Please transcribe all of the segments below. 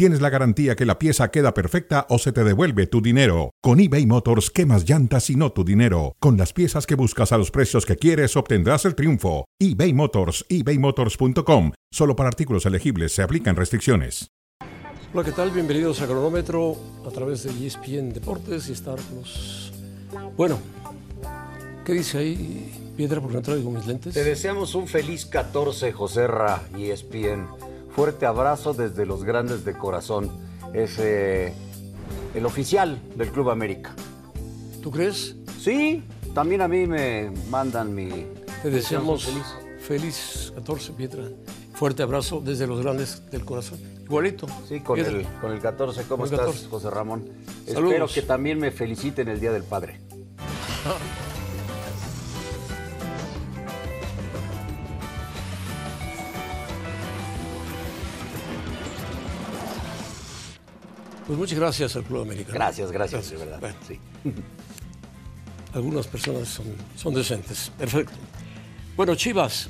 tienes la garantía que la pieza queda perfecta o se te devuelve tu dinero. Con eBay Motors, quemas llantas y no tu dinero. Con las piezas que buscas a los precios que quieres, obtendrás el triunfo. eBay Motors, ebaymotors.com. Solo para artículos elegibles se aplican restricciones. Hola, ¿qué tal? Bienvenidos a Cronómetro a través de ESPN Deportes y Star Plus. Bueno, ¿qué dice ahí, Piedra, porque no traigo mis lentes? Te deseamos un feliz 14, José Ra y ESPN. Fuerte abrazo desde los grandes de corazón. Es eh, el oficial del Club América. ¿Tú crees? Sí, también a mí me mandan mi. Te deseamos feliz. feliz 14, Piedra. Fuerte abrazo desde los grandes del corazón. Igualito. Sí, con el, con el 14. ¿Cómo estás, 14. José Ramón? Saludos. Espero que también me feliciten el Día del Padre. Pues muchas gracias al Club Americano. Gracias, gracias, de verdad. Bueno, Sí. algunas personas son, son decentes. Perfecto. Bueno, Chivas.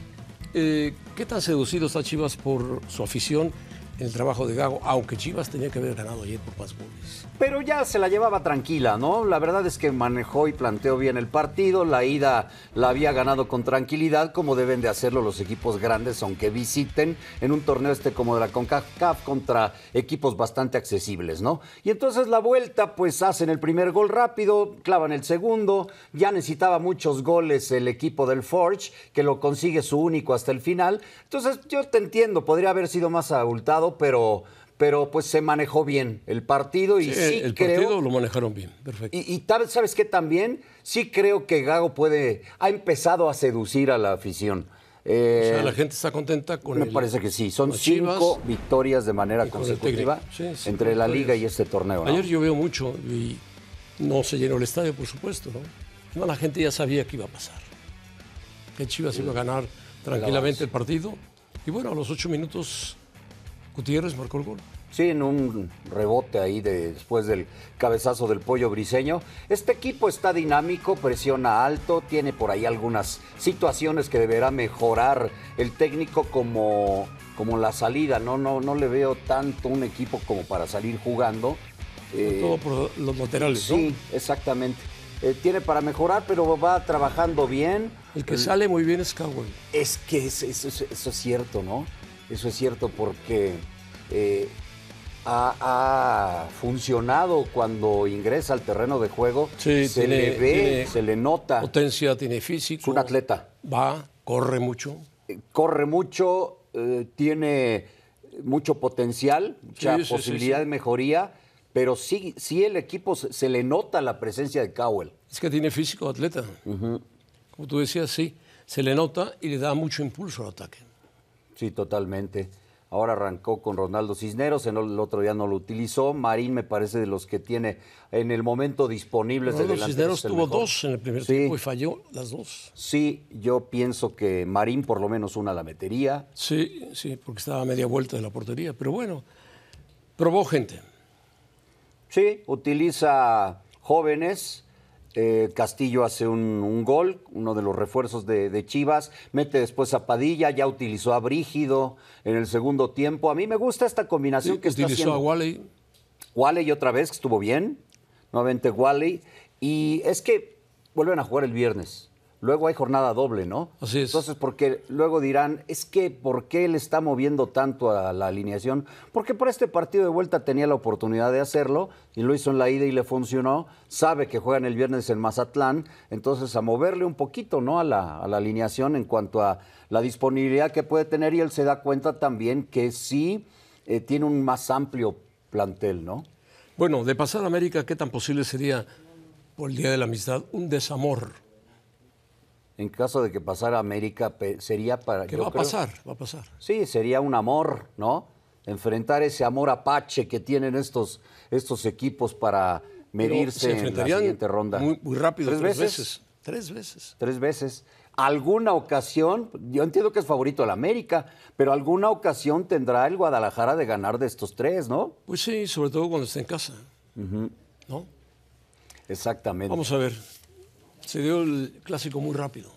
eh, ¿Qué tan seducido está Chivas por su afición el trabajo de Gago? Aunque Chivas tenía que haber ganado ayer por más goles. Pero ya se la llevaba tranquila, ¿no? La verdad es que manejó y planteó bien el partido. La ida la había ganado con tranquilidad, como deben de hacerlo los equipos grandes, aunque visiten en un torneo este como de la CONCACAF contra equipos bastante accesibles, ¿no? Y entonces la vuelta, pues hacen el primer gol rápido, clavan el segundo. Ya necesitaba muchos goles el equipo del Forge, que lo consigue su único hasta el final. Entonces yo te entiendo, podría haber sido más abultado, pero pero pues se manejó bien el partido y sí, el creo partido lo manejaron bien. Perfecto. y, y tal- sabes qué también sí creo que Gago puede ha empezado a seducir a la afición. Eh, o sea, la gente está contenta con me el- parece que sí, son Chivas. cinco victorias de manera consecutiva técnico. Sí, sí, entre la liga y este torneo. ¿no? Ayer veo mucho y no se llenó el estadio, por supuesto, ¿no? No, la gente ya sabía que iba a pasar. Que Chivas iba a ganar tranquilamente el partido. Y bueno, a los ocho minutos Gutiérrez marcó el gol. Sí, en un rebote ahí de- después del cabezazo del pollo briseño. Este equipo está dinámico, presiona alto, tiene por ahí algunas situaciones que deberá mejorar el técnico como, como la salida. No, no, no le veo tanto un equipo como para salir jugando. Eh, Todo por los laterales, ¿no? sí, exactamente. Eh, tiene para mejorar, pero va trabajando bien. El que sale muy bien es Cowell. Es que es- es- eso, eso es cierto, ¿no? Eso es cierto porque eh, ha, ha funcionado cuando ingresa al terreno de juego. Sí, se tiene- le ve, se le nota. Potencia, tiene físico. Es un atleta. Va, corre mucho. Eh, Corre mucho, eh, tiene mucho potencial, mucha Sí, sí, sí, posibilidad sí. de mejoría, pero sí, sí el equipo se, se le nota la presencia de Cowell. Es que tiene físico atleta. Como tú decías, sí. Se le nota y le da mucho impulso al ataque. Sí, totalmente. Ahora arrancó con Ronaldo Cisneros, en el otro día no lo utilizó. Marín me parece de los que tiene en el momento disponibles de Ronaldo delanteros Cisneros tuvo mejor. dos en el primer Sí. tiempo y falló las dos. Sí, yo pienso que Marín por lo menos una la metería. Sí, sí, porque estaba a media vuelta de la portería. Pero bueno, probó gente. Sí, utiliza jóvenes. Eh, Castillo hace un, un gol, uno de los refuerzos de, de Chivas. Mete después a Padilla, ya utilizó a Brígido en el segundo tiempo. A mí me gusta esta combinación que está Utilizó haciendo. a Wally. Wally otra vez, que estuvo bien. Nuevamente Wally. Y es que vuelven a jugar el viernes. Luego hay jornada doble, ¿no? Así es. Entonces, porque luego dirán, es que ¿por qué él está moviendo tanto a la alineación? Porque por este partido de vuelta tenía la oportunidad de hacerlo y lo hizo en la ida y le funcionó. Sabe que juegan el viernes en Mazatlán, entonces a moverle un poquito, ¿no? A la, a la alineación en cuanto a la disponibilidad que puede tener y él se da cuenta también que sí eh, tiene un más amplio plantel, ¿no? Bueno, de pasar a América, ¿qué tan posible sería por el Día de la Amistad un desamor? En caso de que pasara a América, sería para. ¿Qué yo va a creo- pasar? Va a pasar. Sí, sería un amor, ¿no? Enfrentar ese amor apache que tienen estos, estos equipos para medirse se en la siguiente ronda. Muy, muy rápido, ¿Tres tres, veces? veces? Tres veces. Tres veces. alguna ocasión, yo entiendo que es favorito el América, pero alguna ocasión tendrá el Guadalajara de ganar de estos tres, ¿no? Pues sí, sobre todo cuando esté en casa. ¿No? Exactamente. Vamos a ver. Se dio el clásico muy rápido.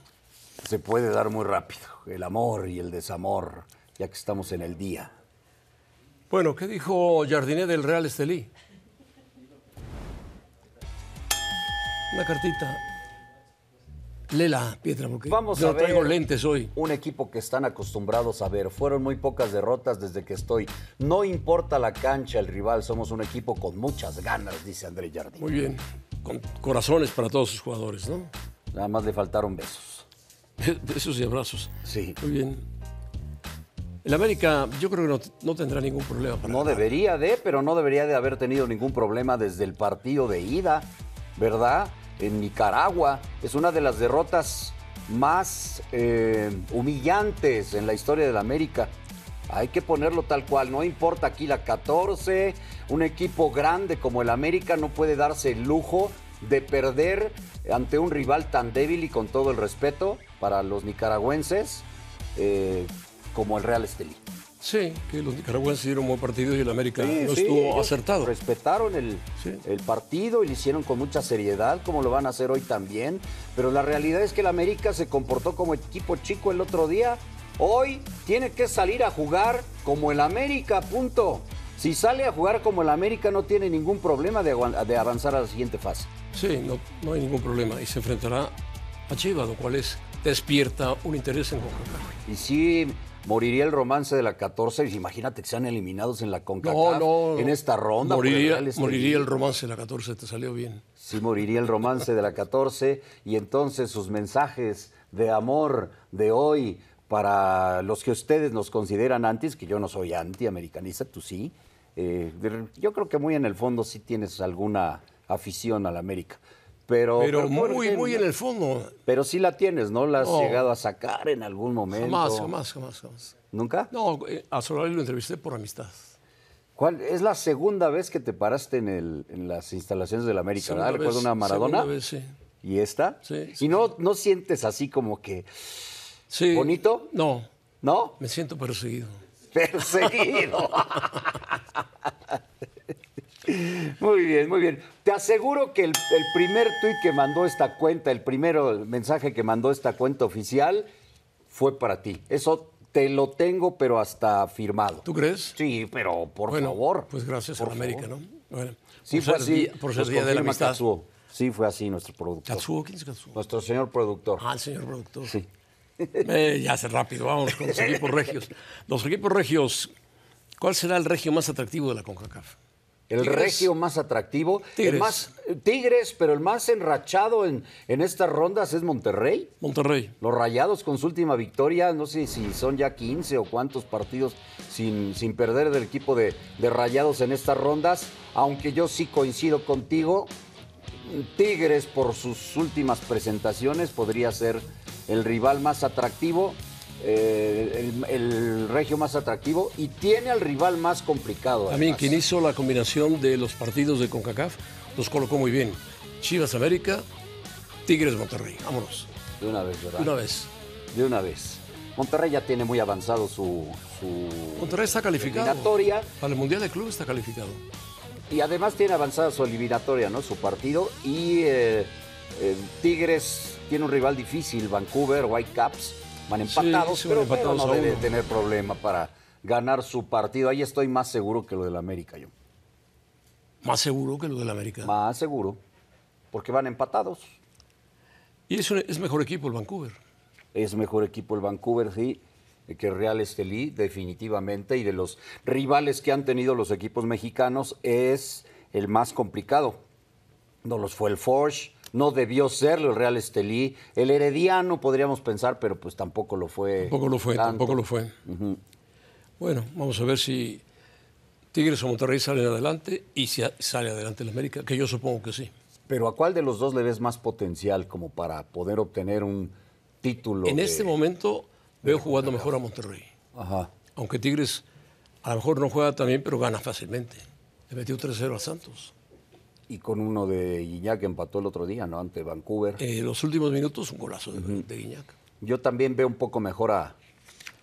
Se puede dar muy rápido, el amor y el desamor, ya que estamos en el día. Bueno, ¿qué dijo Jardiné del Real Estelí? Una cartita. Lela, Pietra, porque Vamos yo a traigo ver lentes hoy. Un equipo que están acostumbrados a ver. Fueron muy pocas derrotas desde que estoy. No importa la cancha, el rival, somos un equipo con muchas ganas, dice André Jardín. Muy bien. Con corazones para todos sus jugadores, ¿no? Nada más le faltaron besos. Besos y abrazos. Sí. Muy bien. El América, yo creo que no, no tendrá ningún problema para No ganar. debería de, pero no debería de haber tenido ningún problema desde el partido de ida, ¿verdad? En Nicaragua. Es una de las derrotas más eh, humillantes en la historia del América. Hay que ponerlo tal cual, no importa aquí la 14, un equipo grande como el América no puede darse el lujo de perder ante un rival tan débil y con todo el respeto para los nicaragüenses eh, como el Real Estelí. Sí, que los nicaragüenses dieron buen partido y el América Sí, no sí, estuvo acertado. Respetaron el, Sí. el partido y lo hicieron con mucha seriedad, como lo van a hacer hoy también. Pero la realidad es que el América se comportó como equipo chico el otro día. Hoy tiene que salir a jugar como el América, punto. Si sale a jugar como el América no tiene ningún problema de, avanzar a la siguiente fase. Sí, no, no hay ningún problema. Y se enfrentará a Chivas, lo cual es despierta un interés en CONCACAF. Y sí, moriría el romance de la 14. Imagínate que sean eliminados en la CONCACAF No, no. en esta ronda. el Moriría, Estelí. moriría el romance de la 14, te salió bien. Sí moriría el romance de la 14 y entonces sus mensajes de amor de hoy para los que ustedes nos consideran antis, que yo no soy anti-americanista, tú sí. eh, yo creo que muy en el fondo sí tienes alguna afición a la América. Pero, Pero ¿por muy, muy en el fondo. Pero sí la tienes, ¿no? La has No. llegado a sacar en algún momento. Jamás, jamás, jamás, jamás. ¿Nunca? No, eh, a Solari lo entrevisté por amistad. ¿Cuál? Es la segunda vez que te paraste en, el, en las instalaciones de la América, Segunda ¿verdad? Recuerdo una Maradona. segunda vez, sí. ¿Y esta? Sí, ¿Y no, no sientes así como que, Sí. ¿Bonito? No, no? me siento perseguido. Perseguido. muy bien, muy bien. Te aseguro que el, el primer tuit que mandó esta cuenta, el primero mensaje que mandó esta cuenta oficial, fue para ti. Eso te lo tengo, pero hasta firmado. ¿Tú crees? Sí, pero por bueno, favor. Pues gracias por América. ¿no? Bueno, Sí, por fue así. por ser Nos día de la amistad. Katsuo. Sí, fue así nuestro productor. ¿Katsuo? ¿Quién es Katsuo? Nuestro señor productor. Ah, el señor productor. Sí. Eh, ya hace rápido, vamos con los equipos regios. Los equipos regios, ¿cuál será el regio más atractivo de la CONCACAF? El Tigres. regio más atractivo. Tigres. El más, tigres, pero el más enrachado en, en estas rondas es Monterrey. Monterrey. Los Rayados con su última victoria, no sé si son ya 15 o cuántos partidos sin, sin perder del equipo de, de Rayados en estas rondas, aunque yo sí coincido contigo, Tigres por sus últimas presentaciones podría ser el rival más atractivo, eh, el, el regio más atractivo y tiene al rival más complicado. También quien hizo la combinación de los partidos de CONCACAF los colocó muy bien. Chivas América, Tigres Monterrey. Vámonos. De una vez, ¿verdad? Una vez. De una vez. Monterrey ya tiene muy avanzado su, su Monterrey está calificado. Para el Mundial de Club está calificado. Y además tiene avanzada su eliminatoria, ¿no? Su partido. Y eh, eh, Tigres tiene un rival difícil, Vancouver, Whitecaps. Van empatados, sí, pero, empatados pero no debe tener problema para ganar su partido. Ahí estoy más seguro que lo del América yo. Más seguro que lo del América. Más seguro. Porque van empatados. Y es, un- es mejor equipo el Vancouver. Es mejor equipo el Vancouver, sí, que el Real Estelí, definitivamente. Y de los rivales que han tenido los equipos mexicanos, es el más complicado. No los fue el Forge, no debió serlo el Real Estelí. El Herediano podríamos pensar, pero pues tampoco lo fue. Tampoco lo fue, tanto. tampoco lo fue. Bueno, vamos a ver si Tigres o Monterrey salen adelante y si sale adelante el América, que yo supongo que sí. Pero ¿a cuál de los dos le ves más potencial como para poder obtener un título? En de- este momento veo jugando mejor a Monterrey. Ajá. Aunque Tigres a lo mejor no juega tan bien, pero gana fácilmente. Le metió 3-0 a Santos. Y con uno de que empató el otro día, ¿no? Ante Vancouver. En los últimos minutos, un golazo de, de Guiñac. Yo también veo un poco mejor a,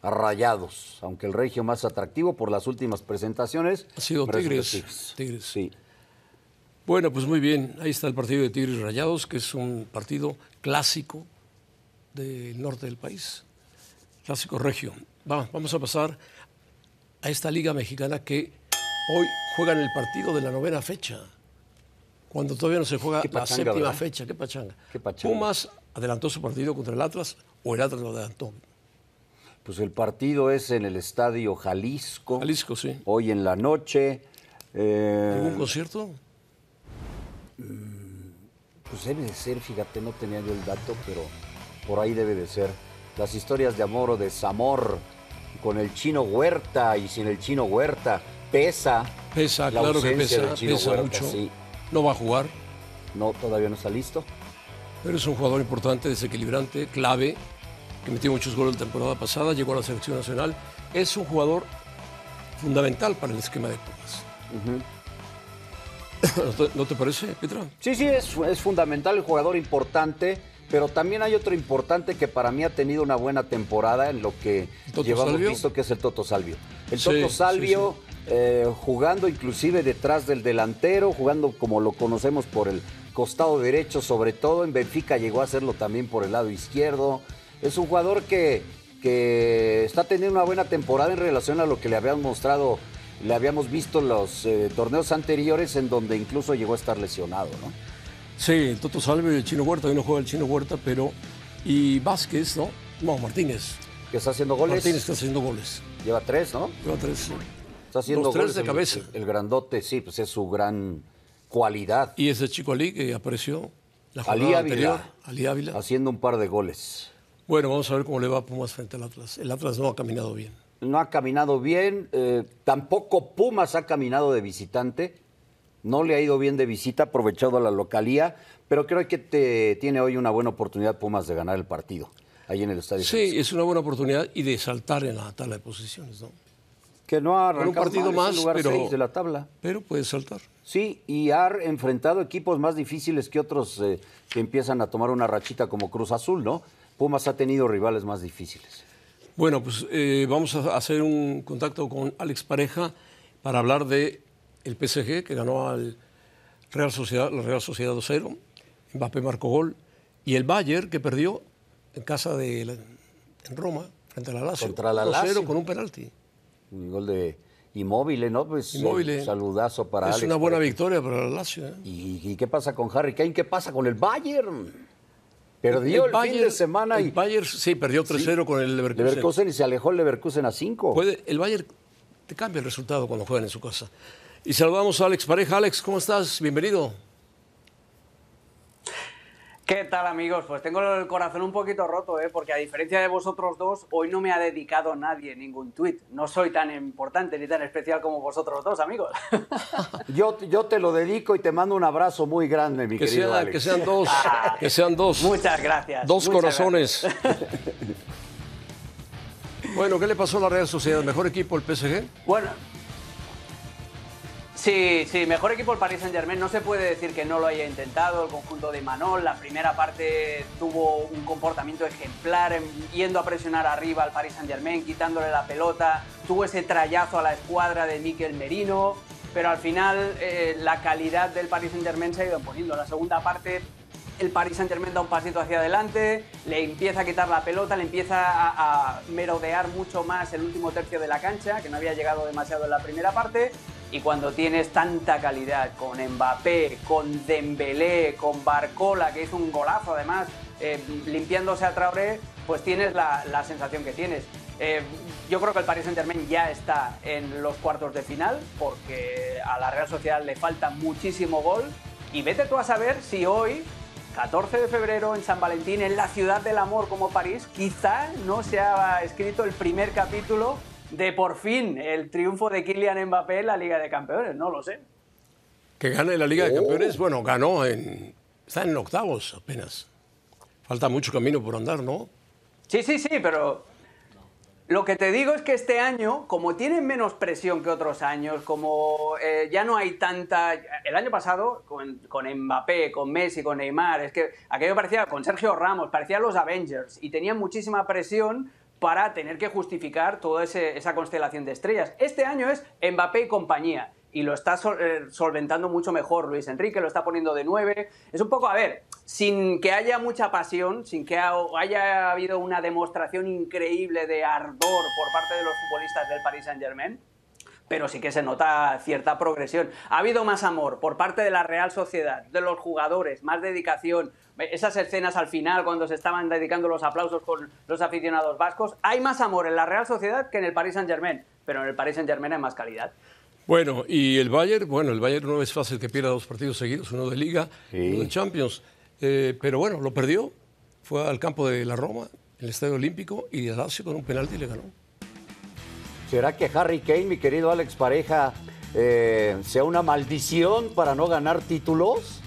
a Rayados, aunque el regio más atractivo por las últimas presentaciones. Ha sido Tigres. Tigres. Sí. Bueno, pues muy bien. Ahí está el partido de Tigres Rayados, que es un partido clásico del norte del país. Clásico regio. Va, vamos a pasar a esta liga mexicana que hoy juega en el partido de la novena fecha. Cuando todavía no se juega la séptima ¿verdad? fecha. Qué pachanga. Qué pachanga. Pumas adelantó su partido contra el Atlas o el Atlas lo adelantó. Pues el partido es en el Estadio Jalisco. Jalisco, sí. Hoy en la noche. Eh, ¿Algún concierto? Pues debe de ser, fíjate, no tenía yo el dato, pero por ahí debe de ser. Las historias de amor o desamor con el chino Huerta y sin el chino Huerta. Pesa. Pesa, la claro que pesa, del Chino pesa Huerta, mucho. sí. No va a jugar, No, todavía no está listo. pero es un jugador importante, desequilibrante, clave, que metió muchos goles la temporada pasada, llegó a la selección nacional. Es un jugador fundamental para el esquema de Pumas. ¿No te, no te parece, Petra? Sí, sí, es, es fundamental, el jugador importante, pero también hay otro importante que para mí ha tenido una buena temporada en lo que ¿Toto llevamos Salvio? visto, que es el Toto Salvio. El Sí, Toto sí, Salvio eh, jugando inclusive detrás del delantero, jugando como lo conocemos por el costado derecho, sobre todo en Benfica llegó a hacerlo también por el lado izquierdo. Es un jugador que, que está teniendo una buena temporada en relación a lo que le habíamos mostrado, le habíamos visto los eh, torneos anteriores, en donde incluso llegó a estar lesionado, ¿no? Sí, Toto Salve el Chino Huerta, hoy no juega el Chino Huerta, pero... Y Vázquez, ¿no? No, Martínez. que está haciendo goles. Martínez está haciendo goles. Lleva tres, ¿no? Lleva tres, sí. Está haciendo Los tres goles de cabeza. El, grandote, sí, pues es su gran cualidad. Y ese chico Ali que apareció la Ali Ávila. anterior. Ali Ávila. Haciendo un par de goles. Bueno, vamos a ver cómo le va a Pumas frente al Atlas. El Atlas no ha caminado bien. No ha caminado bien, eh, tampoco Pumas ha caminado de visitante. No le ha ido bien de visita, aprovechado la localía, pero creo que te- tiene hoy una buena oportunidad Pumas de ganar el partido, ahí en el estadio. Sí, es una buena oportunidad y de saltar en la tabla de posiciones, ¿no? Que no ha Con un arrancado partido mal, más, lugar pero- seis de la tabla. Pero puede saltar. Sí, y ha enfrentado equipos más difíciles que otros eh, que empiezan a tomar una rachita como Cruz Azul, ¿no? Pumas ha tenido rivales más difíciles. Bueno, pues eh, vamos a hacer un contacto con Alex Pareja para hablar de el PSG que ganó al Real Sociedad, la Real Sociedad 2-0. Mbappé marcó gol. Y el Bayern que perdió en casa de la- en Roma frente a la Lazio. Contra la 2-0 Lazio. con un penalti. Un gol de Inmóvil, ¿no? Pues eh, Immobile. saludazo para es Alex una buena victoria para la Lazio. ¿eh? ¿Y, y qué pasa con Harry Kane? ¿Qué pasa con el Bayern? Perdió el, fin de semana el y Bayern sí perdió 3-0 con el Leverkusen. Leverkusen y se alejó el Leverkusen a 5. Puede- el Bayern te cambia el resultado cuando juegan en su casa. Y saludamos a Alex Pareja. Alex, ¿cómo estás? Bienvenido. ¿Qué tal amigos? Pues tengo el corazón un poquito roto, ¿eh? porque a diferencia de vosotros dos, hoy no me ha dedicado nadie ningún tuit. No soy tan importante ni tan especial como vosotros dos, amigos. Yo, yo te lo dedico y te mando un abrazo muy grande, mi Que, querido sea- Alex. que sean dos. Que sean dos. Muchas gracias. Dos muchas corazones. bueno, ¿qué le pasó a la Real Sociedad? ¿Mejor equipo el PSG? Bueno. Sí, sí, mejor equipo el Paris Saint Germain. No se puede decir que no lo haya intentado. El conjunto de Manol, la primera parte tuvo un comportamiento ejemplar, em, yendo a presionar arriba al Paris Saint Germain, quitándole la pelota. Tuvo ese trayazo a la escuadra de Miquel Merino. Pero al final eh, la calidad del Paris Saint Germain se ha ido imponiendo. En la segunda parte el Paris Saint Germain da un pasito hacia adelante, le empieza a quitar la pelota, le empieza a, a merodear mucho más el último tercio de la cancha, que no había llegado demasiado en la primera parte. Y cuando tienes tanta calidad con Mbappé, con Dembélé, con Barcola, que hizo un golazo además, eh, limpiándose a Traoré, pues tienes la, sensación que tienes. Eh, yo creo que el Paris Saint Germain ya está en los cuartos de final, porque a la Real Sociedad le falta muchísimo gol. Y vete tú a saber si hoy 14 de febrero en San Valentín, en la ciudad del amor como París, quizá no se ha escrito el primer capítulo de por fin el triunfo de Kylian Mbappé en la Liga de Campeones, no lo sé. Que gane la Liga de Oh. Campeones. Bueno, ganó en. Está en octavos apenas. Falta mucho camino por andar, ¿no? Sí, sí, sí, pero Lo que te digo es que este año, como tienen menos presión que otros años, como eh, ya no hay tanta... El año pasado, con, con, Mbappé, con Messi, con Neymar, es que aquello parecía, con Sergio Ramos, parecían los Avengers y tenían muchísima presión para tener que justificar toda esa constelación de estrellas. Este año es Mbappé y compañía y lo está eh, solventando mucho mejor Luis Enrique, lo está poniendo de nueve. Es un poco, a ver, sin que haya mucha pasión, sin que haya habido una demostración increíble de ardor por parte de los futbolistas del Paris Saint-Germain, pero sí que se nota cierta progresión. Ha habido más amor por parte de la Real Sociedad, de los jugadores, más dedicación. Esas escenas al final, cuando se estaban dedicando los aplausos con los aficionados vascos, hay más amor en la Real Sociedad que en el Paris Saint-Germain, pero en el Paris Saint-Germain hay más calidad. Bueno, y el Bayern, bueno, el Bayern no es fácil que pierda dos partidos seguidos, uno de Liga, uno de Champions, eh, pero bueno, lo perdió, fue al campo de la Roma, el Estadio Olímpico, y el Lazio con un penalti le ganó. ¿Será que Harry Kane, mi querido Alex Pareja, eh, sea una maldición para no ganar títulos?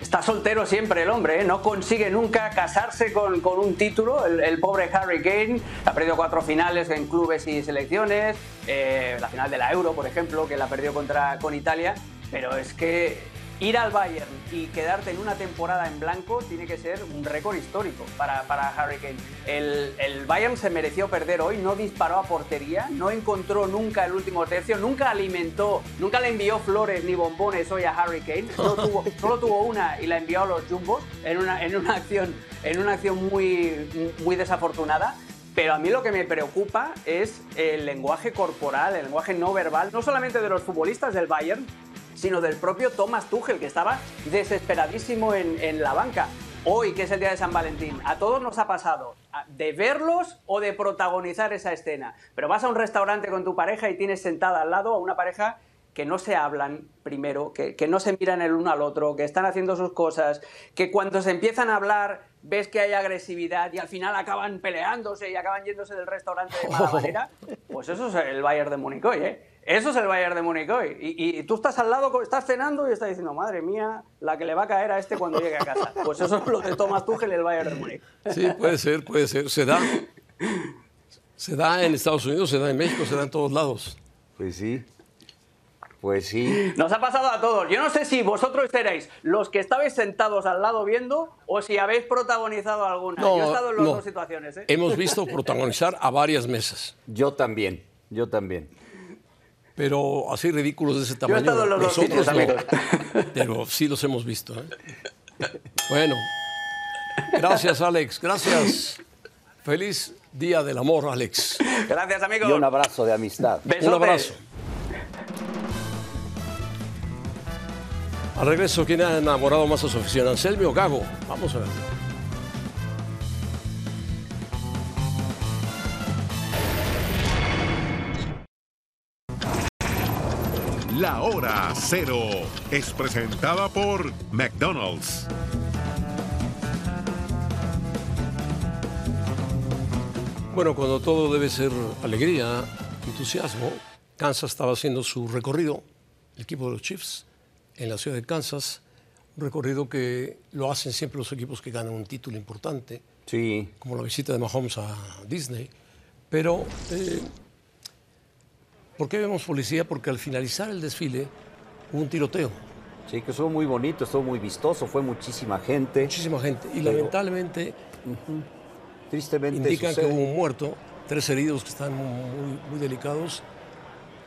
Está soltero siempre el hombre, ¿eh? no consigue nunca casarse con, un título. El, pobre Harry Kane ha perdido cuatro finales en clubes y selecciones, eh, la final de la Euro, por ejemplo, que la perdió contra, con Italia, pero es que ir al Bayern y quedarte en una temporada en blanco tiene que ser un récord histórico para, para Harry Kane. El, el, Bayern se mereció perder hoy, no disparó a portería, no encontró nunca el último tercio, nunca alimentó, nunca le envió flores ni bombones hoy a Harry Kane, solo tuvo, solo tuvo una y la envió a los Jumbos en una, en una acción, en una acción muy, muy desafortunada. Pero a mí lo que me preocupa es el lenguaje corporal, el lenguaje no verbal, no solamente de los futbolistas del Bayern, sino del propio Thomas Tuchel, que estaba desesperadísimo en, la banca. Hoy, que es el día de San Valentín, a todos nos ha pasado de verlos o de protagonizar esa escena. Pero vas a un restaurante con tu pareja y tienes sentada al lado a una pareja que no se hablan primero, que, que, no se miran el uno al otro, que están haciendo sus cosas, que cuando se empiezan a hablar ves que hay agresividad y al final acaban peleándose y acaban yéndose del restaurante de mala manera, pues eso es el Bayern de Múnich hoy, ¿eh? Eso es el Bayern de Múnich hoy. Y, tú estás al lado, estás cenando y estás diciendo, madre mía, la que le va a caer a este cuando llegue a casa. Pues eso es lo que Thomas Tuchel y el Bayern de Múnich. Sí, puede ser, puede ser. Se da. Se da en Estados Unidos, se da en México, se da en todos lados. Pues sí. Pues sí. Nos ha pasado a todos. Yo no sé si vosotros seréis los que estabais sentados al lado viendo o si habéis protagonizado alguna. Yo he estado en las dos situaciones. ¿eh? Hemos visto protagonizar a varias mesas. Yo también, yo también pero así ridículos de ese tamaño. Yo he los Nosotros no, pero sí los hemos visto. ¿eh? Bueno, gracias Alex, gracias. Feliz Día del Amor, Alex. Gracias, amigo. Y un abrazo de amistad. Un abrazo. Al regreso, ¿quién ha enamorado más a su afición? ¿Anselmi o Gago? Vamos a ver. La hora cero es presentada por McDonald's. Bueno, cuando todo debe ser alegría, entusiasmo, Kansas estaba haciendo su recorrido, el equipo de los Chiefs, en la ciudad de Kansas, un recorrido que lo hacen siempre los equipos que ganan un título importante, sí. como la visita de Mahomes a Disney, pero eh, ¿Por qué vemos policía? Porque al finalizar el desfile hubo un tiroteo. Sí, que estuvo muy bonito, estuvo muy vistoso, fue muchísima gente. Muchísima gente. Y lamentablemente, tristemente, indican que hubo un muerto, tres heridos que están muy, delicados,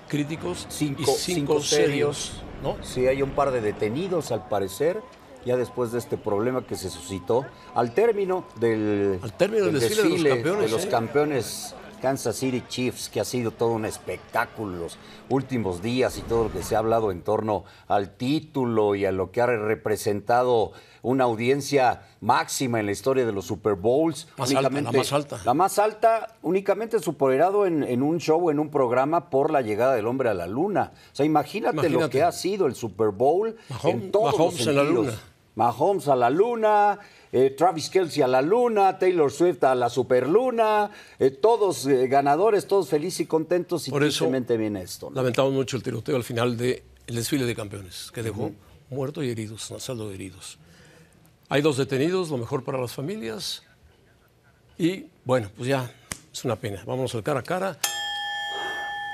críticos, cinco, y cinco, serios. ¿no? Sí, hay un par de detenidos al parecer ya después de este problema que se suscitó al término del, al término del, desfile, de los campeones, Kansas City Chiefs, que ha sido todo un espectáculo los últimos días y todo lo que se ha hablado en torno al título y a lo que ha representado una audiencia máxima en la historia de los Super Bowls. la más alta. La más alta, únicamente superado en, en, un show, en un programa por la llegada del hombre a la luna. O sea, imagínate, lo que ha sido el Super Bowl en todos los sentidos. la luna. Mahomes a la luna, eh, Travis Kelsey a la luna, Taylor Swift a la superluna, eh, todos eh, ganadores, todos felices y contentos y Por viene esto. Lamentamos mucho el tiroteo al final del desfile de campeones, que dejó muertos y heridos, un saldo de heridos. Hay dos detenidos, lo mejor para las familias. Y bueno, pues ya es una pena. Vamos al cara a cara.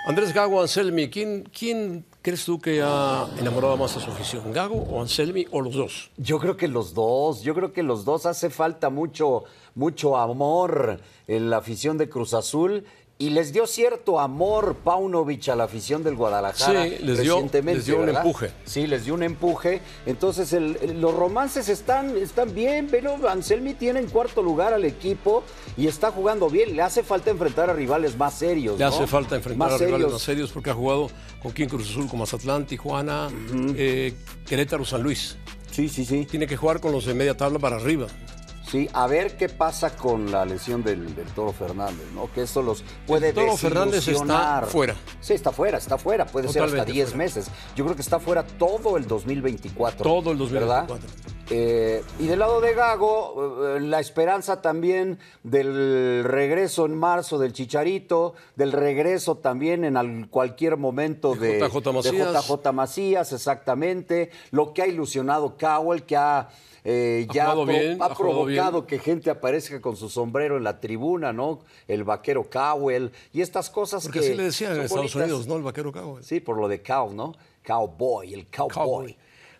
Andrés Gago, Anselmi, ¿quién, ¿quién crees tú que ha enamorado más a su afición? ¿Gago o Anselmi o los dos? Yo creo que los dos, yo creo que los dos hace falta mucho, mucho amor en la afición de Cruz Azul y les dio cierto amor Paunovic a la afición del Guadalajara Sí, les dio- recientemente, les dio un ¿verdad? empuje. Sí, les dio un empuje. Entonces, el- el- los romances están, están bien, pero Anselmi tiene en cuarto lugar al equipo y está jugando bien. Le hace falta enfrentar a rivales más serios. Le ¿no? hace falta enfrentar a rivales más serios porque ha jugado con quien Cruz Azul, con Mazatlán, Tijuana, eh, Querétaro, San Luis. Sí, sí, sí. Tiene que jugar con los de media tabla para arriba. Sí, a ver qué pasa con la lesión del, del Toro Fernández, ¿no? Que eso los puede El Toro Fernández está fuera. Sí, está fuera, está fuera. Puede ser hasta Totalmente 10 fuera. meses. Yo creo que está fuera todo el 2024. Todo el ¿verdad? 2024. Eh, y del lado de Gago, eh, la esperanza también del regreso en marzo del Chicharito, del regreso también en al- cualquier momento De de, JJ de Macías. JJ Macías, exactamente. Lo que ha ilusionado Cowell, que ha eh, Ha ya jugado pro- bien, ha ha jugado bien. provocado que gente aparezca con su sombrero en la tribuna, ¿no? El vaquero Cowell y estas cosas Porque que así le decían en Estados bonitas. Unidos, ¿no? El vaquero Cago. Sí, por lo de cow, ¿no? Cowboy, el cowboy. Cowboy.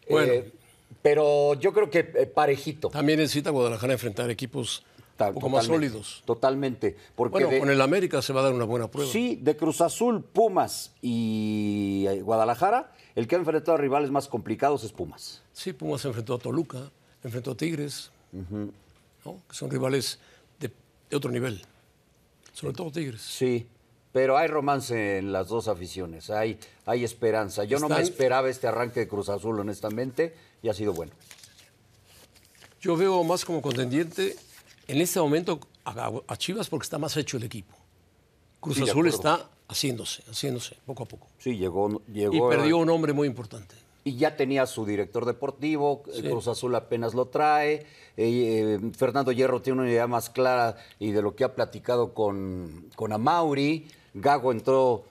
Bueno. Pero yo creo que eh, parejito. También necesita Guadalajara enfrentar equipos un poco más sólidos. Totalmente. Porque Bueno, de- con el América se va a dar una buena prueba. sí, de Cruz Azul, Pumas y eh, Guadalajara, el que ha enfrentado a rivales más complicados es Pumas. Sí, Pumas enfrentó a Toluca, enfrentó a Tigres, ¿no? que son rivales de, de otro nivel. Sobre todo Tigres. Sí, pero hay romance en las dos aficiones, hay, hay esperanza. Yo no me esperaba este arranque de Cruz Azul, honestamente, y ha sido bueno. Yo veo más como contendiente en este momento a, Chivas porque está más hecho el equipo. Cruz Sí, Azul está haciéndose, haciéndose, poco a poco. Sí, llegó, Y llegó perdió un hombre muy importante. y ya tenía su director deportivo, Sí. Cruz Azul apenas lo trae, eh, eh, Fernando Hierro tiene una idea más clara y de lo que ha platicado con, con Amauri, Gago entró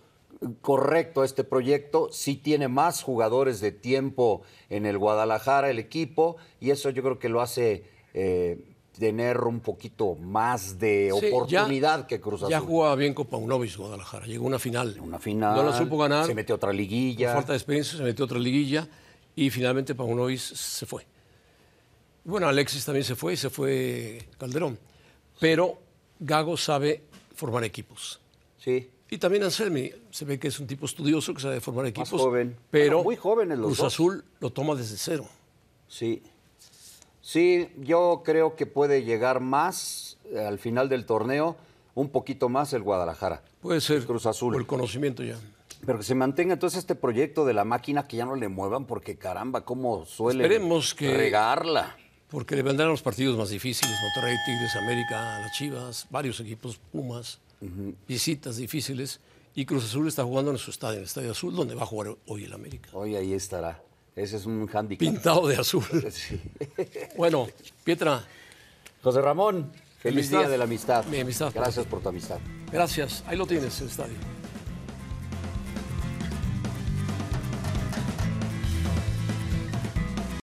correcto este proyecto, sí tiene más jugadores de tiempo en el Guadalajara, el equipo, y eso yo creo que lo hace eh, tener un poquito más de Sí, oportunidad ya- que Cruz Azul. Ya jugaba bien con Paunovic Guadalajara, llegó a una final. Una final, No la supo ganar. se metió a otra Por liguilla. falta de experiencia se metió a otra liguilla y finalmente Paunovic se fue. Bueno, Alexis también se fue y se fue Calderón. Pero Gago sabe formar equipos. Sí. Y también Anselmi, se ve que es un tipo estudioso que sabe formar equipos. joven. Pero Bueno, muy jóvenes los Cruz dos. Azul lo toma desde cero. Sí. Sí, yo creo que puede llegar más eh, al final del torneo, un poquito más el Guadalajara. Puede ser Cruz Azul. por el conocimiento ya. Pero que se mantenga entonces este proyecto de la máquina que ya no le muevan porque caramba, cómo suele Esperemos que- regarla. Porque le vendrán los partidos más difíciles, Monterrey, Tigres, América, las Chivas, varios equipos, Pumas, visitas difíciles. Y Cruz Azul está jugando en su estadio, en el Estadio Azul, donde va a jugar hoy el América. Hoy ahí estará. Ese es un handicap. Pintado de azul. Sí. Bueno, Pietra, José Ramón, feliz Amistad. día de la amistad. Mi amistad. Gracias por tu amistad. gracias. Ahí lo tienes, el estadio.